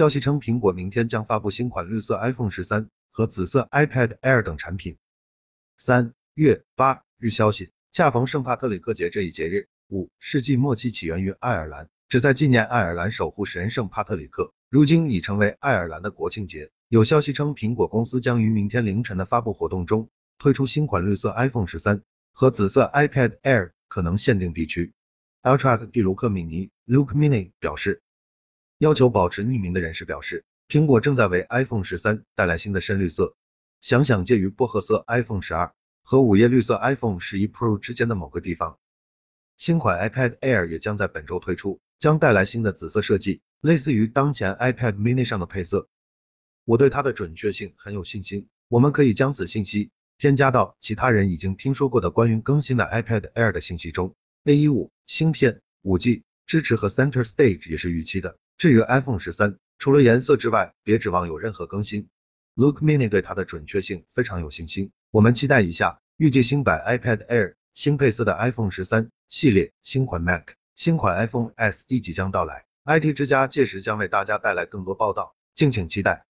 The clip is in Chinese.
消息称，苹果明天将发布新款绿色 iPhone 十三和紫色 iPad Air 等产品。三月八日消息，恰逢圣帕特里克节这一节日，五世纪末期起源于爱尔兰，旨在纪念爱尔兰守护神圣帕特里克，如今已成为爱尔兰的国庆节。有消息称，苹果公司将于明天凌晨的发布活动中推出新款绿色 iPhone 十三和紫色 iPad Air，可能限定地区。Ultra 蒂卢克米尼 Luke Mini 表示。要求保持匿名的人士表示，苹果正在为 iPhone 十三带来新的深绿色，想想介于薄荷色 iPhone 十二和午夜绿色 iPhone 十一 Pro 之间的某个地方。新款 iPad Air 也将在本周推出，将带来新的紫色设计，类似于当前 iPad Mini 上的配色。我对它的准确性很有信心，我们可以将此信息添加到其他人已经听说过的关于更新的 iPad Air 的信息中。A 一五芯片、五 G 支持和 Center Stage 也是预期的。至于 iPhone 十三，除了颜色之外，别指望有任何更新。Look Mini 对它的准确性非常有信心，我们期待一下。预计新版 iPad Air、新配色的 iPhone 十三系列、新款 Mac、新款 iPhone SE 即将到来，IT 之家届时将为大家带来更多报道，敬请期待。